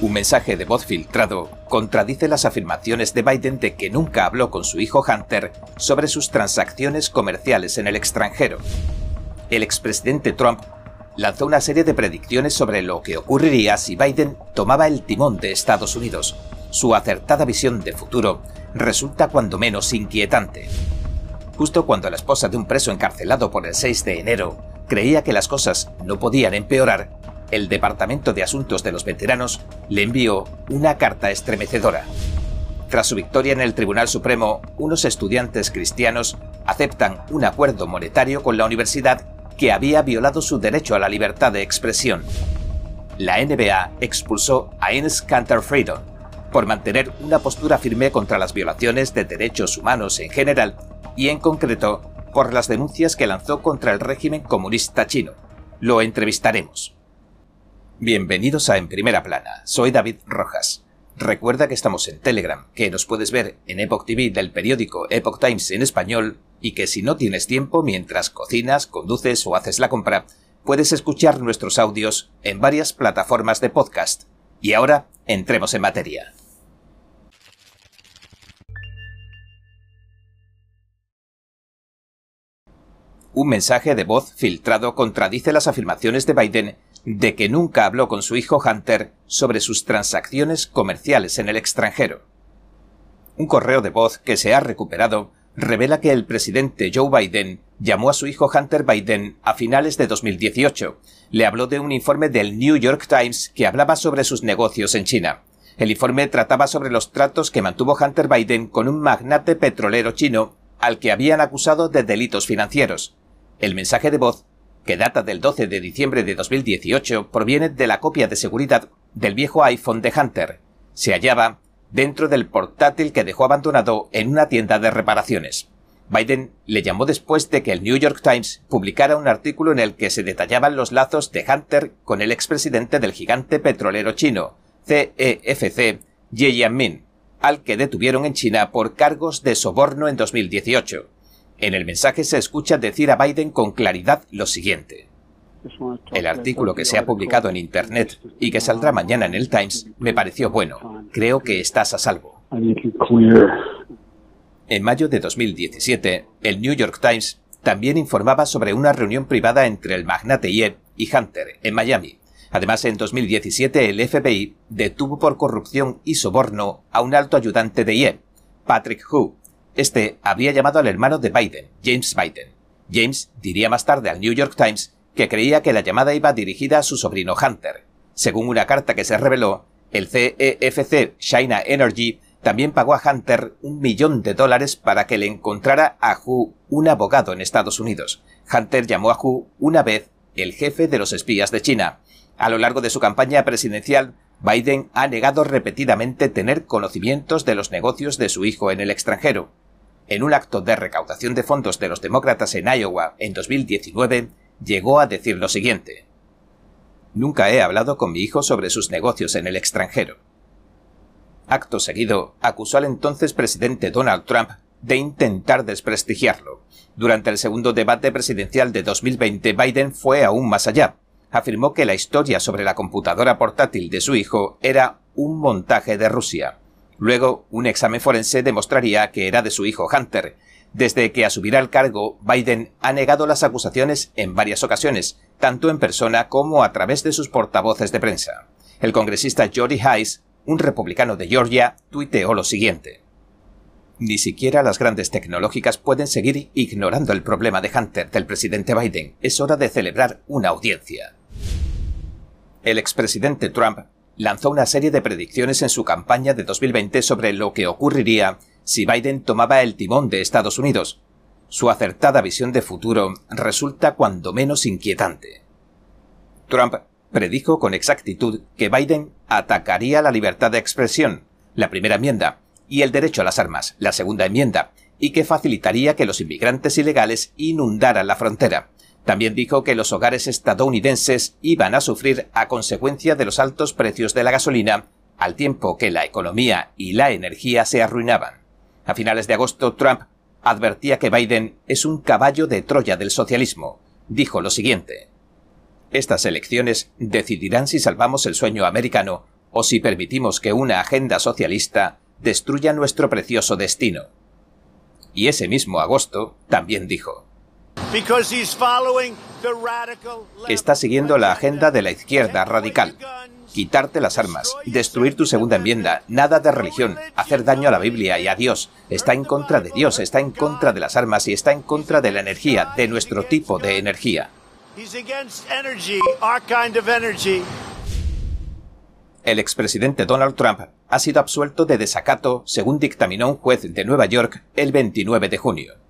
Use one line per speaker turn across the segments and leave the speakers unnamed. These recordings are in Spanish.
Un mensaje de voz filtrado contradice las afirmaciones de Biden de que nunca habló con su hijo Hunter sobre sus transacciones comerciales en el extranjero. El expresidente Trump lanzó una serie de predicciones sobre lo que ocurriría si Biden tomaba el timón de Estados Unidos. Su acertada visión de futuro resulta cuando menos inquietante. Justo cuando la esposa de un preso encarcelado por el 6 de enero creía que las cosas no podían empeorar, el Departamento de Asuntos de los Veteranos le envió una carta estremecedora. Tras su victoria en el Tribunal Supremo, unos estudiantes cristianos aceptan un acuerdo monetario con la universidad que había violado su derecho a la libertad de expresión. La NBA expulsó a Ines Cantor Freedom por mantener una postura firme contra las violaciones de derechos humanos en general y en concreto por las denuncias que lanzó contra el régimen comunista chino. Lo entrevistaremos. Bienvenidos a En Primera Plana, soy David Rojas. Recuerda que estamos en Telegram, que nos puedes ver en Epoch TV del periódico Epoch Times en español y que si no tienes tiempo mientras cocinas, conduces o haces la compra, puedes escuchar nuestros audios en varias plataformas de podcast. Y ahora, entremos en materia. Un mensaje de voz filtrado contradice las afirmaciones de Biden de que nunca habló con su hijo Hunter sobre sus transacciones comerciales en el extranjero. Un correo de voz que se ha recuperado revela que el presidente Joe Biden llamó a su hijo Hunter Biden a finales de 2018. Le habló de un informe del New York Times que hablaba sobre sus negocios en China. El informe trataba sobre los tratos que mantuvo Hunter Biden con un magnate petrolero chino al que habían acusado de delitos financieros. El mensaje de voz que data del 12 de diciembre de 2018, proviene de la copia de seguridad del viejo iPhone de Hunter. Se hallaba dentro del portátil que dejó abandonado en una tienda de reparaciones. Biden le llamó después de que el New York Times publicara un artículo en el que se detallaban los lazos de Hunter con el expresidente del gigante petrolero chino, CEFC, Ye Jianmin, al que detuvieron en China por cargos de soborno en 2018. En el mensaje se escucha decir a Biden con claridad lo siguiente. El artículo que se ha publicado en Internet y que saldrá mañana en el Times me pareció bueno. Creo que estás a salvo. En mayo de 2017, el New York Times también informaba sobre una reunión privada entre el magnate Ye y Hunter en Miami. Además, en 2017 el FBI detuvo por corrupción y soborno a un alto ayudante de Ye, Patrick Hu, este habría llamado al hermano de Biden, James Biden. James diría más tarde al New York Times que creía que la llamada iba dirigida a su sobrino Hunter. Según una carta que se reveló, el CEFC China Energy también pagó a Hunter un millón de dólares para que le encontrara a Hu un abogado en Estados Unidos. Hunter llamó a Hu una vez el jefe de los espías de China. A lo largo de su campaña presidencial, Biden ha negado repetidamente tener conocimientos de los negocios de su hijo en el extranjero en un acto de recaudación de fondos de los demócratas en Iowa en 2019, llegó a decir lo siguiente. Nunca he hablado con mi hijo sobre sus negocios en el extranjero. Acto seguido, acusó al entonces presidente Donald Trump de intentar desprestigiarlo. Durante el segundo debate presidencial de 2020, Biden fue aún más allá. Afirmó que la historia sobre la computadora portátil de su hijo era un montaje de Rusia. Luego, un examen forense demostraría que era de su hijo Hunter. Desde que asumirá el cargo, Biden ha negado las acusaciones en varias ocasiones, tanto en persona como a través de sus portavoces de prensa. El congresista Jody Hayes, un republicano de Georgia, tuiteó lo siguiente. Ni siquiera las grandes tecnológicas pueden seguir ignorando el problema de Hunter del presidente Biden. Es hora de celebrar una audiencia. El expresidente Trump lanzó una serie de predicciones en su campaña de 2020 sobre lo que ocurriría si Biden tomaba el timón de Estados Unidos. Su acertada visión de futuro resulta cuando menos inquietante. Trump predijo con exactitud que Biden atacaría la libertad de expresión, la primera enmienda, y el derecho a las armas, la segunda enmienda, y que facilitaría que los inmigrantes ilegales inundaran la frontera. También dijo que los hogares estadounidenses iban a sufrir a consecuencia de los altos precios de la gasolina, al tiempo que la economía y la energía se arruinaban. A finales de agosto, Trump advertía que Biden es un caballo de Troya del socialismo. Dijo lo siguiente. Estas elecciones decidirán si salvamos el sueño americano o si permitimos que una agenda socialista destruya nuestro precioso destino. Y ese mismo agosto también dijo, Está siguiendo la agenda de la izquierda radical. Quitarte las armas, destruir tu segunda enmienda, nada de religión, hacer daño a la Biblia y a Dios. Está en contra de Dios, está en contra de las armas y está en contra de la energía, de nuestro tipo de energía. El expresidente Donald Trump ha sido absuelto de desacato según dictaminó un juez de Nueva York el 29 de junio.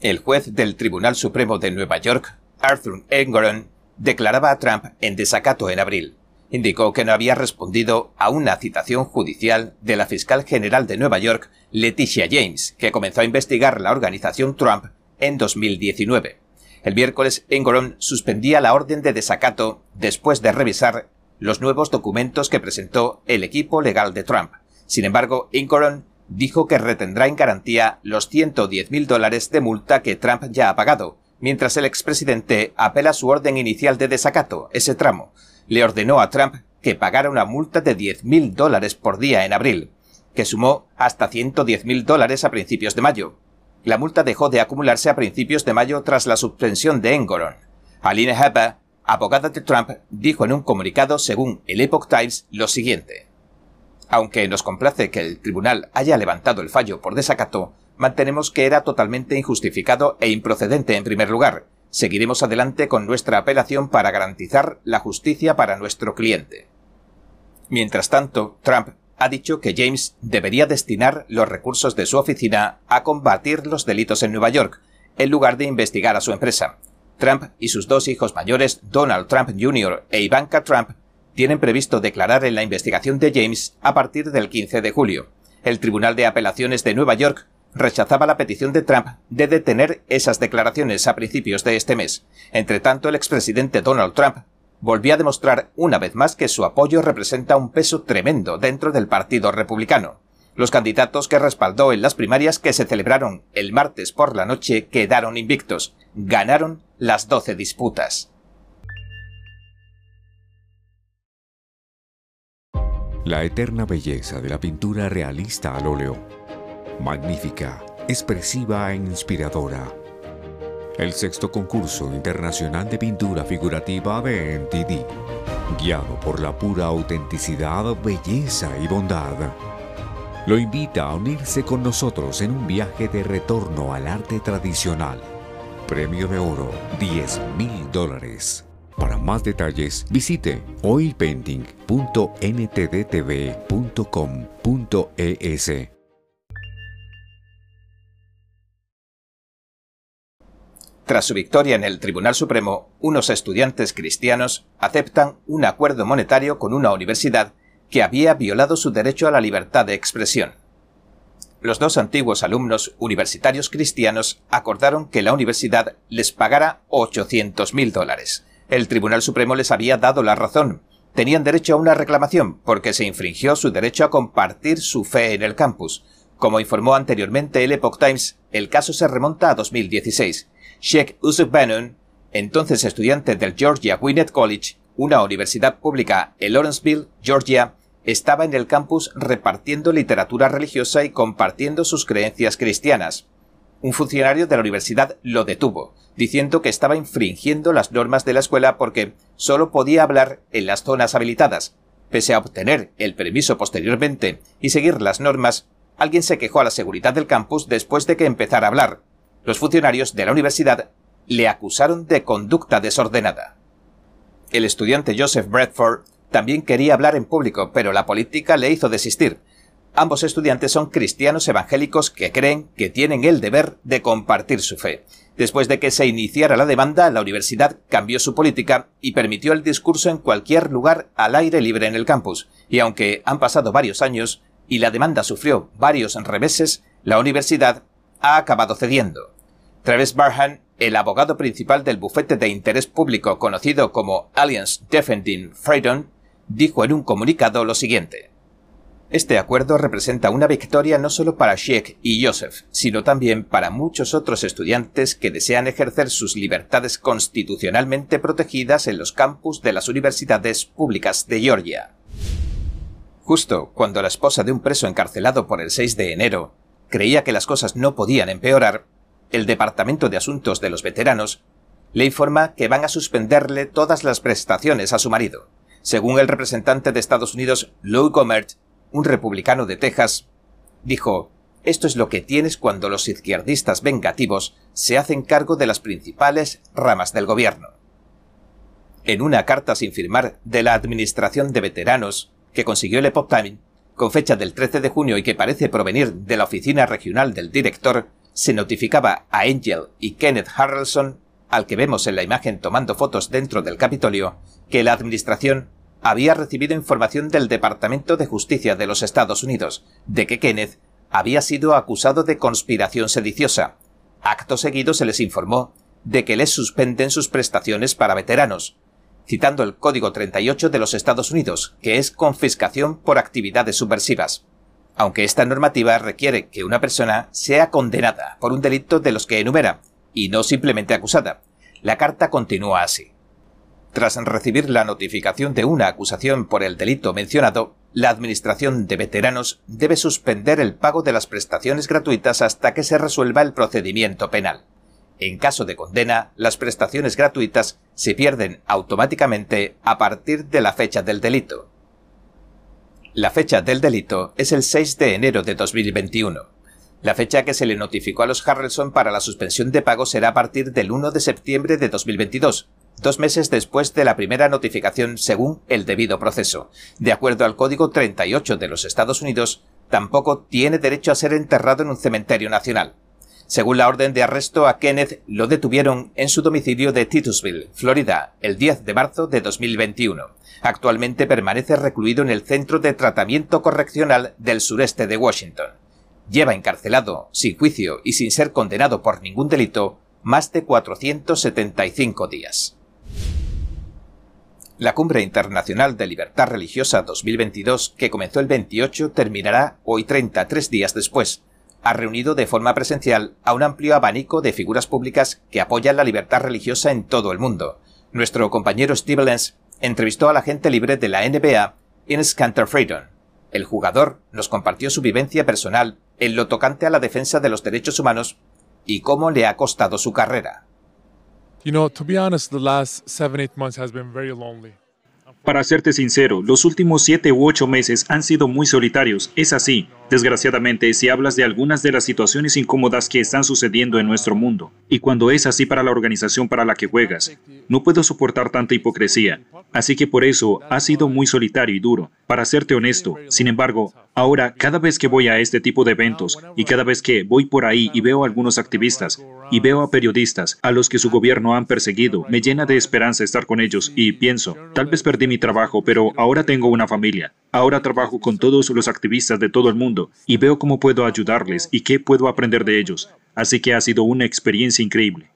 El juez del Tribunal Supremo de Nueva York, Arthur Engoron, declaraba a Trump en desacato en abril. Indicó que no había respondido a una citación judicial de la fiscal general de Nueva York, Leticia James, que comenzó a investigar la organización Trump en 2019. El miércoles, Engoron suspendía la orden de desacato después de revisar los nuevos documentos que presentó el equipo legal de Trump. Sin embargo, Engoron dijo que retendrá en garantía los 110.000 dólares de multa que Trump ya ha pagado, mientras el expresidente apela su orden inicial de desacato, ese tramo. Le ordenó a Trump que pagara una multa de 10.000 dólares por día en abril, que sumó hasta 110.000 dólares a principios de mayo. La multa dejó de acumularse a principios de mayo tras la suspensión de Engoron. Aline Hepper, abogada de Trump, dijo en un comunicado según el Epoch Times lo siguiente. Aunque nos complace que el tribunal haya levantado el fallo por desacato, mantenemos que era totalmente injustificado e improcedente en primer lugar. Seguiremos adelante con nuestra apelación para garantizar la justicia para nuestro cliente. Mientras tanto, Trump ha dicho que James debería destinar los recursos de su oficina a combatir los delitos en Nueva York, en lugar de investigar a su empresa. Trump y sus dos hijos mayores, Donald Trump Jr. e Ivanka Trump, tienen previsto declarar en la investigación de James a partir del 15 de julio. El Tribunal de Apelaciones de Nueva York rechazaba la petición de Trump de detener esas declaraciones a principios de este mes. Entre tanto, el expresidente Donald Trump volvió a demostrar una vez más que su apoyo representa un peso tremendo dentro del Partido Republicano. Los candidatos que respaldó en las primarias que se celebraron el martes por la noche quedaron invictos. Ganaron las 12 disputas.
La eterna belleza de la pintura realista al óleo. Magnífica, expresiva e inspiradora. El sexto concurso internacional de pintura figurativa de NTD, guiado por la pura autenticidad, belleza y bondad. Lo invita a unirse con nosotros en un viaje de retorno al arte tradicional. Premio de oro, 10 mil dólares. Más detalles, visite oilpainting.ntdtv.com.es.
Tras su victoria en el Tribunal Supremo, unos estudiantes cristianos aceptan un acuerdo monetario con una universidad que había violado su derecho a la libertad de expresión. Los dos antiguos alumnos universitarios cristianos acordaron que la universidad les pagara 800.000 dólares el Tribunal Supremo les había dado la razón. Tenían derecho a una reclamación porque se infringió su derecho a compartir su fe en el campus. Como informó anteriormente el Epoch Times, el caso se remonta a 2016. Sheikh Usuf Bannon, entonces estudiante del Georgia Gwinnett College, una universidad pública en Lawrenceville, Georgia, estaba en el campus repartiendo literatura religiosa y compartiendo sus creencias cristianas. Un funcionario de la universidad lo detuvo, diciendo que estaba infringiendo las normas de la escuela porque solo podía hablar en las zonas habilitadas. Pese a obtener el permiso posteriormente y seguir las normas, alguien se quejó a la seguridad del campus después de que empezara a hablar. Los funcionarios de la universidad le acusaron de conducta desordenada. El estudiante Joseph Bradford también quería hablar en público, pero la política le hizo desistir, Ambos estudiantes son cristianos evangélicos que creen que tienen el deber de compartir su fe. Después de que se iniciara la demanda, la universidad cambió su política y permitió el discurso en cualquier lugar al aire libre en el campus. Y aunque han pasado varios años y la demanda sufrió varios reveses, la universidad ha acabado cediendo. Travis Barhan, el abogado principal del bufete de interés público conocido como Alliance Defending Freedom, dijo en un comunicado lo siguiente. Este acuerdo representa una victoria no solo para Sheikh y Joseph, sino también para muchos otros estudiantes que desean ejercer sus libertades constitucionalmente protegidas en los campus de las universidades públicas de Georgia. Justo cuando la esposa de un preso encarcelado por el 6 de enero creía que las cosas no podían empeorar, el Departamento de Asuntos de los Veteranos le informa que van a suspenderle todas las prestaciones a su marido. Según el representante de Estados Unidos, Lou Gomert, un republicano de Texas, dijo, esto es lo que tienes cuando los izquierdistas vengativos se hacen cargo de las principales ramas del gobierno. En una carta sin firmar de la Administración de Veteranos que consiguió el Epoch Times, con fecha del 13 de junio y que parece provenir de la oficina regional del director, se notificaba a Angel y Kenneth Harrelson, al que vemos en la imagen tomando fotos dentro del Capitolio, que la Administración había recibido información del Departamento de Justicia de los Estados Unidos de que Kenneth había sido acusado de conspiración sediciosa. Acto seguido se les informó de que les suspenden sus prestaciones para veteranos, citando el Código 38 de los Estados Unidos, que es confiscación por actividades subversivas. Aunque esta normativa requiere que una persona sea condenada por un delito de los que enumera, y no simplemente acusada, la carta continúa así. Tras recibir la notificación de una acusación por el delito mencionado, la Administración de Veteranos debe suspender el pago de las prestaciones gratuitas hasta que se resuelva el procedimiento penal. En caso de condena, las prestaciones gratuitas se pierden automáticamente a partir de la fecha del delito. La fecha del delito es el 6 de enero de 2021. La fecha que se le notificó a los Harrelson para la suspensión de pago será a partir del 1 de septiembre de 2022, dos meses después de la primera notificación según el debido proceso. De acuerdo al Código 38 de los Estados Unidos, tampoco tiene derecho a ser enterrado en un cementerio nacional. Según la orden de arresto a Kenneth, lo detuvieron en su domicilio de Titusville, Florida, el 10 de marzo de 2021. Actualmente permanece recluido en el Centro de Tratamiento Correccional del sureste de Washington. Lleva encarcelado, sin juicio y sin ser condenado por ningún delito, más de 475 días. La Cumbre Internacional de Libertad Religiosa 2022, que comenzó el 28, terminará hoy 33 días después. Ha reunido de forma presencial a un amplio abanico de figuras públicas que apoyan la libertad religiosa en todo el mundo. Nuestro compañero Steve Lenz entrevistó a la gente libre de la NBA, Ines Cantor Freedom. El jugador nos compartió su vivencia personal en lo tocante a la defensa de los derechos humanos y cómo le ha costado su carrera.
Para serte sincero, los últimos siete u ocho meses han sido muy solitarios. Es así. Desgraciadamente, si hablas de algunas de las situaciones incómodas que están sucediendo en nuestro mundo, y cuando es así para la organización para la que juegas, no puedo soportar tanta hipocresía. Así que por eso ha sido muy solitario y duro, para serte honesto. Sin embargo, ahora cada vez que voy a este tipo de eventos y cada vez que voy por ahí y veo a algunos activistas y veo a periodistas a los que su gobierno han perseguido, me llena de esperanza estar con ellos y pienso, tal vez perdí mi trabajo, pero ahora tengo una familia. Ahora trabajo con todos los activistas de todo el mundo y veo cómo puedo ayudarles y qué puedo aprender de ellos. Así que ha sido una experiencia increíble.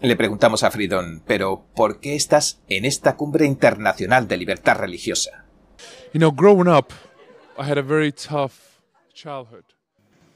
Le preguntamos a Fridon, pero ¿por qué estás en esta cumbre internacional de libertad religiosa?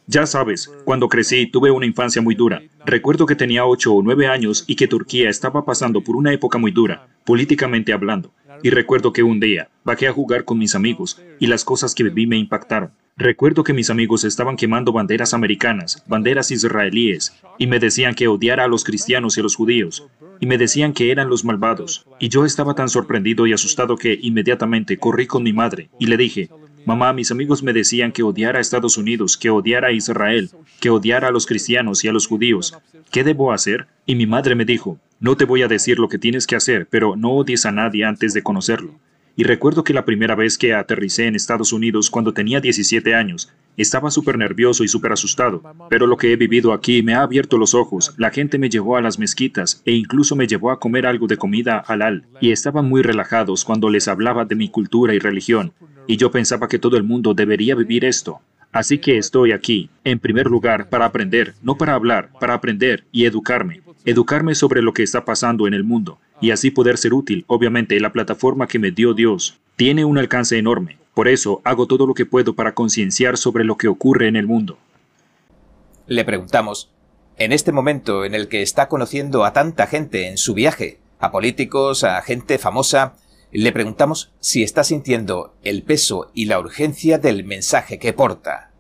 Ya sabes, cuando crecí tuve una infancia muy dura. Recuerdo que tenía 8 o 9 años y que Turquía estaba pasando por una época muy dura, políticamente hablando. Y recuerdo que un día bajé a jugar con mis amigos y las cosas que viví me impactaron. Recuerdo que mis amigos estaban quemando banderas americanas, banderas israelíes, y me decían que odiara a los cristianos y a los judíos, y me decían que eran los malvados. Y yo estaba tan sorprendido y asustado que inmediatamente corrí con mi madre y le dije, Mamá, mis amigos me decían que odiara a Estados Unidos, que odiara a Israel, que odiara a los cristianos y a los judíos. ¿Qué debo hacer? Y mi madre me dijo, no te voy a decir lo que tienes que hacer, pero no odies a nadie antes de conocerlo. Y recuerdo que la primera vez que aterricé en Estados Unidos cuando tenía 17 años, estaba súper nervioso y súper asustado, pero lo que he vivido aquí me ha abierto los ojos. La gente me llevó a las mezquitas e incluso me llevó a comer algo de comida halal y estaban muy relajados cuando les hablaba de mi cultura y religión, y yo pensaba que todo el mundo debería vivir esto. Así que estoy aquí, en primer lugar, para aprender, no para hablar, para aprender y educarme, educarme sobre lo que está pasando en el mundo y así poder ser útil. Obviamente, la plataforma que me dio Dios tiene un alcance enorme. Por eso hago todo lo que puedo para concienciar sobre lo que ocurre en el mundo.
Le preguntamos, en este momento en el que está conociendo a tanta gente en su viaje, a políticos, a gente famosa, Le preguntamos si está sintiendo el peso y la urgencia del mensaje que porta.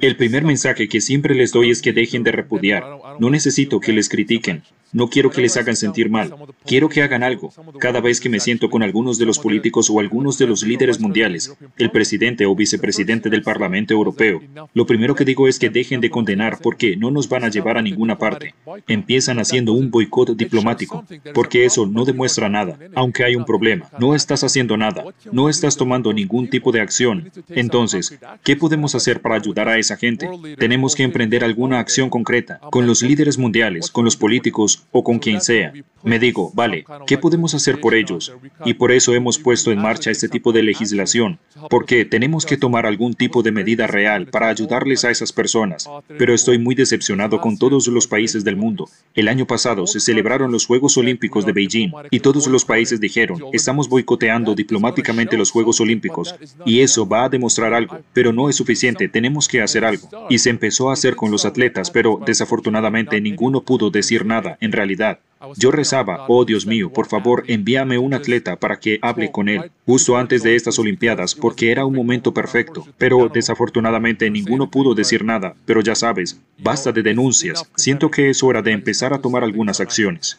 El primer mensaje que siempre les doy es que dejen de repudiar. No necesito que les critiquen. No quiero que les hagan sentir mal. Quiero que hagan algo. Cada vez que me siento con algunos de los políticos o algunos de los líderes mundiales, el presidente o vicepresidente del Parlamento Europeo, lo primero que digo es que dejen de condenar porque no nos van a llevar a ninguna parte. Empiezan haciendo un boicot diplomático, porque eso no demuestra nada, aunque hay un problema. No estás haciendo nada. No estás tomando ningún tipo de acción. Entonces, ¿qué podemos hacer para ayudar a esa gente? Tenemos que emprender alguna acción concreta con los líderes mundiales, con los políticos, o con quien sea. Me digo, vale, ¿qué podemos hacer por ellos? Y por eso hemos puesto en marcha este tipo de legislación, porque tenemos que tomar algún tipo de medida real para ayudarles a esas personas. Pero estoy muy decepcionado con todos los países del mundo. El año pasado se celebraron los Juegos Olímpicos de Beijing y todos los países dijeron, estamos boicoteando diplomáticamente los Juegos Olímpicos y eso va a demostrar algo, pero no es suficiente, tenemos que hacer algo. Y se empezó a hacer con los atletas, pero desafortunadamente ninguno pudo decir nada en realidad. Yo rezaba, oh Dios mío, por favor, envíame un atleta para que hable con él, justo antes de estas Olimpiadas, porque era un momento perfecto. Pero desafortunadamente ninguno pudo decir nada. Pero ya sabes, basta de denuncias. Siento que es hora de empezar a tomar algunas acciones.